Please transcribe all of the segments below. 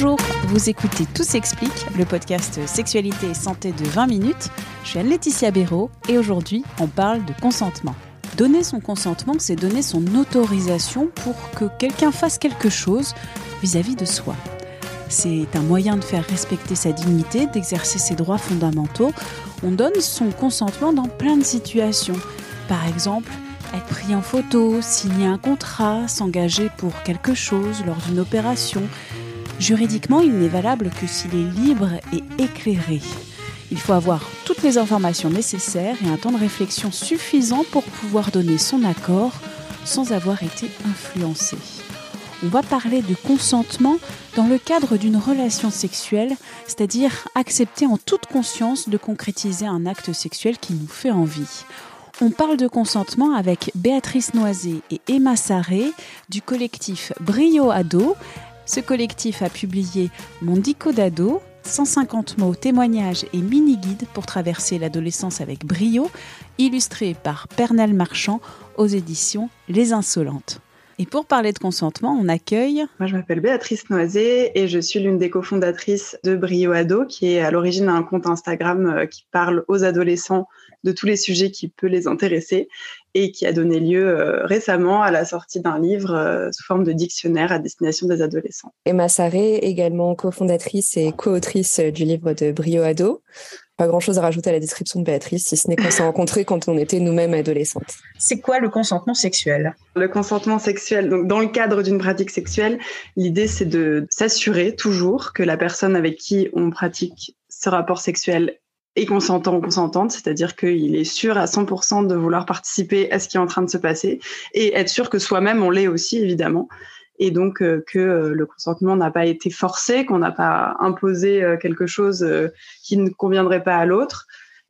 Bonjour, vous écoutez Tout s'explique, le podcast Sexualité et Santé de 20 minutes. Je suis Anne-Laetitia Béraud et aujourd'hui, on parle de consentement. Donner son consentement, c'est donner son autorisation pour que quelqu'un fasse quelque chose vis-à-vis de soi. C'est un moyen de faire respecter sa dignité, d'exercer ses droits fondamentaux. On donne son consentement dans plein de situations. Par exemple, être pris en photo, signer un contrat, s'engager pour quelque chose lors d'une opération. Juridiquement, il n'est valable que s'il est libre et éclairé. Il faut avoir toutes les informations nécessaires et un temps de réflexion suffisant pour pouvoir donner son accord sans avoir été influencé. On va parler de consentement dans le cadre d'une relation sexuelle, c'est-à-dire accepter en toute conscience de concrétiser un acte sexuel qui nous fait envie. On parle de consentement avec Béatrice Noisé et Emma Sarré du collectif Brio Ado. Ce collectif a publié Mon dico d'ado, 150 mots, témoignages et mini-guides pour traverser l'adolescence avec brio, illustré par Pernel Marchand aux éditions Les Insolentes. Et pour parler de consentement, on accueille. Moi, je m'appelle Béatrice Noisé et je suis l'une des cofondatrices de Brio Ado, qui est à l'origine un compte Instagram euh, qui parle aux adolescents de tous les sujets qui peuvent les intéresser et qui a donné lieu euh, récemment à la sortie d'un livre euh, sous forme de dictionnaire à destination des adolescents. Emma Sarré, également cofondatrice et co-autrice du livre de Brio Ado. Pas grand chose à rajouter à la description de Béatrice, si ce n'est qu'on s'est rencontrés quand on était nous-mêmes adolescentes. C'est quoi le consentement sexuel? Le consentement sexuel, donc dans le cadre d'une pratique sexuelle, l'idée c'est de s'assurer toujours que la personne avec qui on pratique ce rapport sexuel est consentant ou consentante, c'est-à-dire qu'il est sûr à 100% de vouloir participer à ce qui est en train de se passer et être sûr que soi-même on l'est aussi évidemment. Et donc euh, que euh, le consentement n'a pas été forcé, qu'on n'a pas imposé euh, quelque chose qui ne conviendrait pas à l'autre,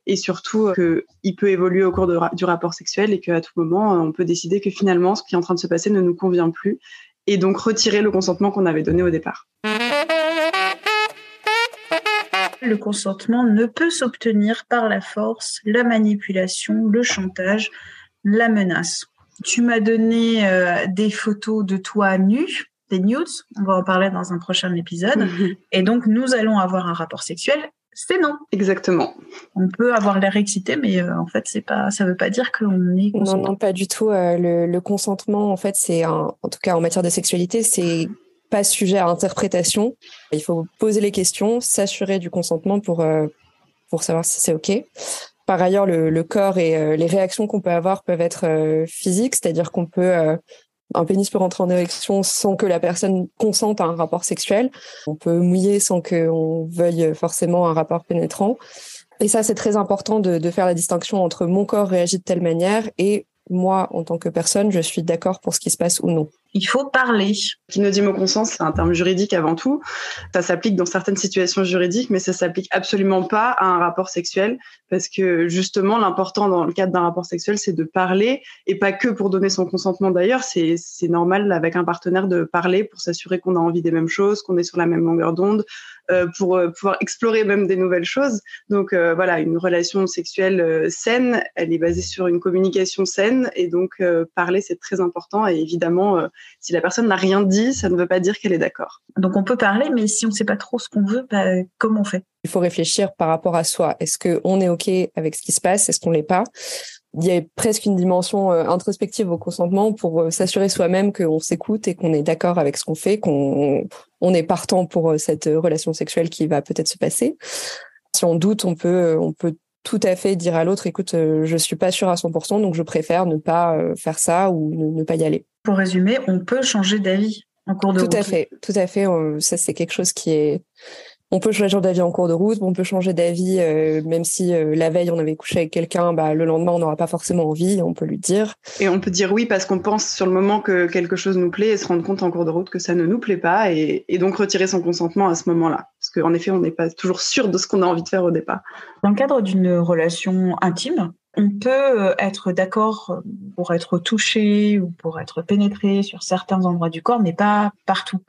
et surtout qu'il peut évoluer au cours du rapport sexuel et qu'à tout moment, on peut décider que finalement, ce qui est en train de se passer ne nous convient plus, et donc retirer le consentement qu'on avait donné au départ. Le consentement ne peut s'obtenir par la force, la manipulation, le chantage, la menace. Tu m'as donné euh, des photos de toi nu, des nudes. On va en parler dans un prochain épisode. Mhm. Et donc, nous allons avoir un rapport sexuel. C'est non. Exactement. On peut avoir l'air excité, mais euh, en fait, c'est pas. Ça veut pas dire qu'on est. Non, non, pas du tout. Euh, le, consentement, en fait, c'est en tout cas en matière de sexualité, c'est pas sujet à interprétation. Il faut poser les questions, s'assurer du consentement pour pour savoir si c'est ok. Par ailleurs, le, corps et euh, les réactions qu'on peut avoir peuvent être euh, physiques, c'est-à-dire qu'on peut euh, un pénis peut rentrer en érection sans que la personne consente à un rapport sexuel. On peut mouiller sans qu'on veuille forcément un rapport pénétrant. Et ça, c'est très important de, de, faire la distinction entre mon corps réagit de telle manière et moi, en tant que personne, je suis d'accord pour ce qui se passe ou non. Il faut parler. Kinodimo-consens, c'est un terme juridique avant tout. Ça s'applique dans certaines situations juridiques, mais ça s'applique absolument pas à un rapport sexuel, parce que justement, l'important dans le cadre d'un rapport sexuel, c'est de parler, et pas que pour donner son consentement d'ailleurs. C'est normal avec un partenaire de parler pour s'assurer qu'on a envie des mêmes choses, qu'on est sur la même longueur d'onde, euh, pour euh, pouvoir explorer même des nouvelles choses. Donc euh, voilà, une relation sexuelle saine, elle est basée sur une communication saine et donc parler c'est très important et évidemment si la personne n'a rien dit, ça ne veut pas dire qu'elle est d'accord. Donc on peut parler, mais si on ne sait pas trop ce qu'on veut, bah, comment on fait Il faut réfléchir par rapport à soi. Est-ce qu'on est OK avec ce qui se passe? Est-ce qu'on l'est pas? Il y a presque une dimension introspective au consentement pour s'assurer soi-même qu'on s'écoute et qu'on est d'accord avec ce qu'on fait, qu'on on est partant pour cette relation sexuelle qui va peut-être se passer. Si on doute, on peut, on peut tout à fait dire à l'autre, écoute, je suis pas sûre à 100%, donc je préfère ne pas faire ça ou ne, pas y aller. Pour résumer, on peut changer d'avis en cours de Tout à fait, tout à fait. Ça, c'est quelque chose qui est on peut changer d'avis en cours de route, on peut changer d'avis euh, même si euh, la veille on avait couché avec quelqu'un, bah, le lendemain on n'aura pas forcément envie, on peut lui dire. Et on peut dire oui parce qu'on pense sur le moment que quelque chose nous plaît et se rendre compte en cours de route que ça ne nous plaît pas et, et donc retirer son consentement à ce moment-là. Parce qu'en effet, on n'est pas toujours sûr de ce qu'on a envie de faire au départ. Dans le cadre d'une relation intime, on peut être d'accord pour être touché ou pour être pénétré sur certains endroits du corps, mais pas partout.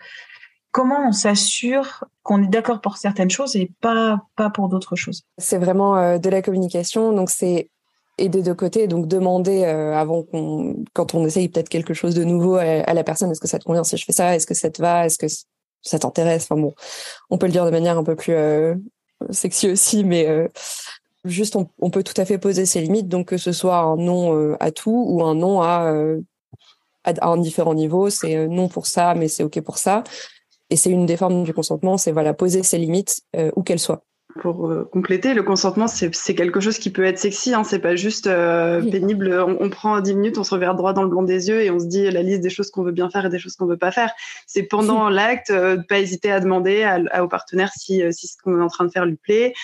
Comment on s'assure qu'on est d'accord pour certaines choses et pas, pas pour d'autres choses? C'est vraiment euh, de la communication, donc c'est et des deux côtés, donc demander euh, avant qu'on, quand on essaye peut-être quelque chose de nouveau à, la personne, est-ce que ça te convient si je fais ça, est-ce que ça te va, est-ce que ça t'intéresse, enfin bon, on peut le dire de manière un peu plus euh, sexy aussi, mais juste on, peut tout à fait poser ses limites, donc que ce soit un non à tout ou un non à, à un différent niveau, c'est non pour ça, mais c'est ok pour ça. Et c'est une des formes du consentement, c'est voilà poser ses limites euh, où qu'elles soient pour euh, compléter, le consentement, c'est quelque chose qui peut être sexy. Hein, c'est pas juste euh, pénible. On, prend 10 minutes, on se regarde droit dans le blanc des yeux et on se dit la liste des choses qu'on veut bien faire et des choses qu'on veut pas faire. C'est pendant l'acte, euh, de pas hésiter à demander à, au partenaire si, si ce qu'on est en train de faire lui plaît,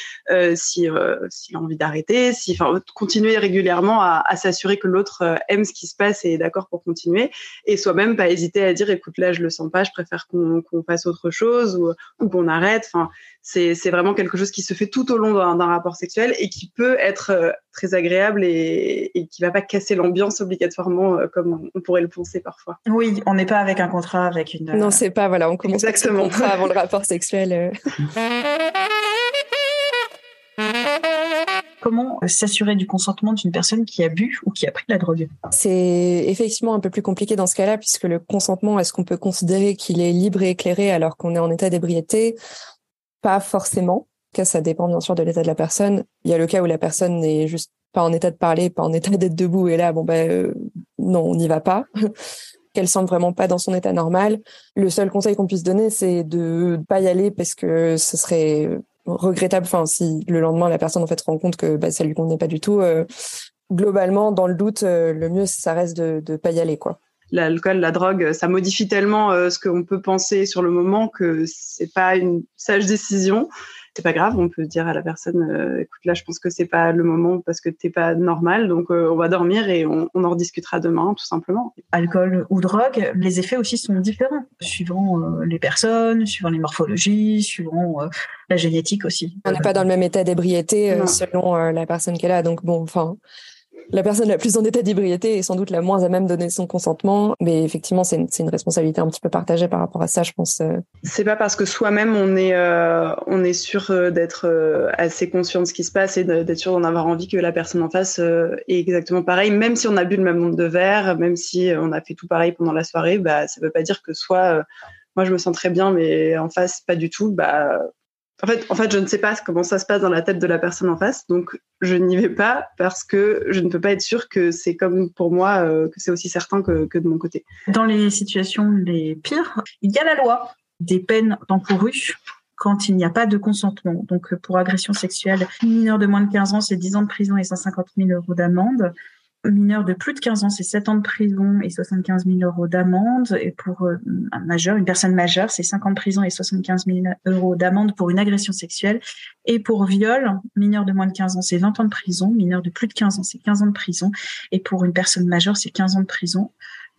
si s'il a envie d'arrêter, si, enfin, continuer régulièrement à, à s'assurer que l'autre aime ce qui se passe et est d'accord pour continuer. Et soi-même, pas hésiter à dire écoute là, je le sens pas, je préfère qu'on qu'on fasse autre chose ou, ou qu'on arrête. Enfin, c'est vraiment quelque chose qui se fait tout au long d'un rapport sexuel et qui peut être euh, très agréable et, et qui va pas casser l'ambiance obligatoirement euh, comme on pourrait le penser parfois. Oui, on n'est pas avec un contrat avec une. Non, c'est pas voilà, on commence Exactement. avec contrat avant le rapport sexuel. Euh. Comment s'assurer du consentement d'une personne qui a bu ou qui a pris de la drogue? C'est effectivement un peu plus compliqué dans ce cas-là, puisque le consentement, est-ce qu'on peut considérer qu'il est libre et éclairé alors qu'on est en état d'ébriété? Pas forcément. Ça dépend bien sûr de l'état de la personne. Il y a le cas où la personne n'est juste pas en état de parler, pas en état d'être debout, et là, bon ben non, on n'y va pas. Qu'elle semble vraiment pas dans son état normal. Le seul conseil qu'on puisse donner, c'est de pas y aller parce que ce serait regrettable. Enfin, si le lendemain la personne en fait se rend compte que bah, ça lui convenait pas du tout. Euh, globalement, dans le doute, euh, le mieux ça reste de de pas y aller quoi l'alcool, la drogue, ça modifie tellement ce qu'on peut penser sur le moment que c'est pas une sage décision. C'est pas grave, on peut dire à la personne, euh, écoute, là, je pense que c'est pas le moment parce que t'es pas normal, donc euh, on va dormir et on, on, en rediscutera demain, tout simplement. Alcool ou drogue, les effets aussi sont différents, suivant les personnes, suivant les morphologies, suivant la génétique aussi. On n'est pas dans le même état d'ébriété selon la personne qu'elle a, donc bon, enfin, la personne la plus en état d'ébriété est sans doute la moins à même donner son consentement, mais effectivement, c'est une, une, responsabilité un petit peu partagée par rapport à ça, je pense. Euh. C'est pas parce que soi-même on est euh, on est sûr euh, d'être assez conscient de ce qui se passe et d'être sûr d'en avoir envie que la personne en face est exactement pareil, même si on a bu le même nombre de verres, même si on a fait tout pareil pendant la soirée, bah ça veut pas dire que soit moi je me sens très bien, mais en face pas du tout, bah en fait, en fait, je ne sais pas comment ça se passe dans la tête de la personne en face, donc je n'y vais pas parce que je ne peux pas être sûre que c'est comme pour moi, euh, que c'est aussi certain que, que, de mon côté. Dans les situations les pires, il y a la loi des peines encourues quand il n'y a pas de consentement. Donc, pour agression sexuelle, mineur de moins de 15 ans, c'est 10 ans de prison et 150 000 euros d'amende mineur de plus de 15 ans, c'est 7 ans de prison et 75 000 euros d'amende. Et pour euh, un majeur, une personne majeure, c'est 5 ans de prison et 75 000 euros d'amende pour une agression sexuelle. Et pour viol, mineur de moins de 15 ans, c'est 20 ans de prison. Mineur de plus de 15 ans, c'est 15 ans de prison. Et pour une personne majeure, c'est 15 ans de prison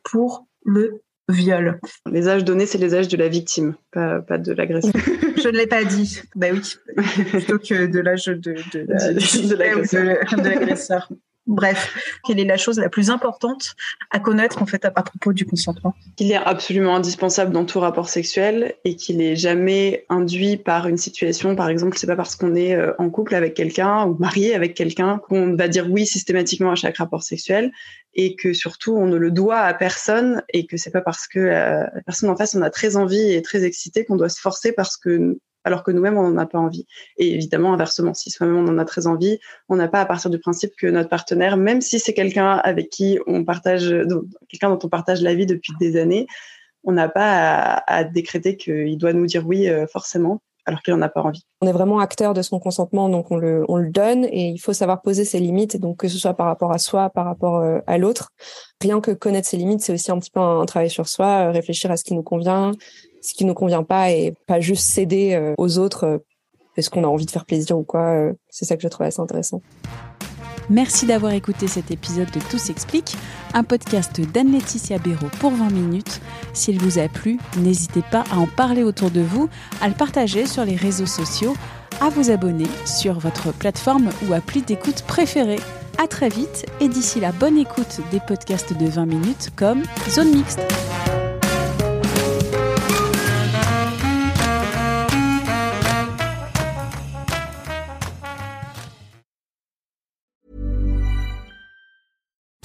pour le viol. Les âges donnés, c'est les âges de la victime, pas, pas de l'agresseur. Je ne l'ai pas dit. Bah oui, plutôt que de l'âge de, de, de, de l'agresseur. Bref, quelle est la chose la plus importante à connaître en fait à, propos du consentement? Qu'il est absolument indispensable dans tout rapport sexuel et qu'il n'est jamais induit par une situation. Par exemple, c'est pas parce qu'on est euh, en couple avec quelqu'un ou marié avec quelqu'un qu'on va dire oui systématiquement à chaque rapport sexuel et que surtout on ne le doit à personne et que c'est pas parce que euh, la personne en face on a très envie et très excité qu'on doit se forcer parce que alors que nous-mêmes, on n'en a pas envie. Et évidemment, inversement, si soi-même on en a très envie, on n'a pas à partir du principe que notre partenaire, même si c'est quelqu'un avec qui on partage, quelqu'un dont on partage la vie depuis des années, on n'a pas à, décréter qu'il doit nous dire oui euh, forcément alors qu'il n'en a pas envie. On est vraiment acteur de son consentement, donc on le, on le donne et il faut savoir poser ses limites, donc que ce soit par rapport à soi, par rapport euh, à l'autre. Rien que connaître ses limites, c'est aussi un petit peu un, travail sur soi, euh, réfléchir à ce qui nous convient, ce qui nous convient pas et pas juste céder euh, aux autres parce qu'on a envie de faire plaisir ou quoi. c'est ça que je trouve assez intéressant. Merci d'avoir écouté cet épisode de Tout s'explique, un podcast d'Anne-Laetitia Béraud pour 20 minutes. S'il vous a plu, n'hésitez pas à en parler autour de vous, à le partager sur les réseaux sociaux, à vous abonner sur votre plateforme ou appli d'écoute préférée. À très vite et d'ici la bonne écoute des podcasts de 20 minutes comme Zone Mixte.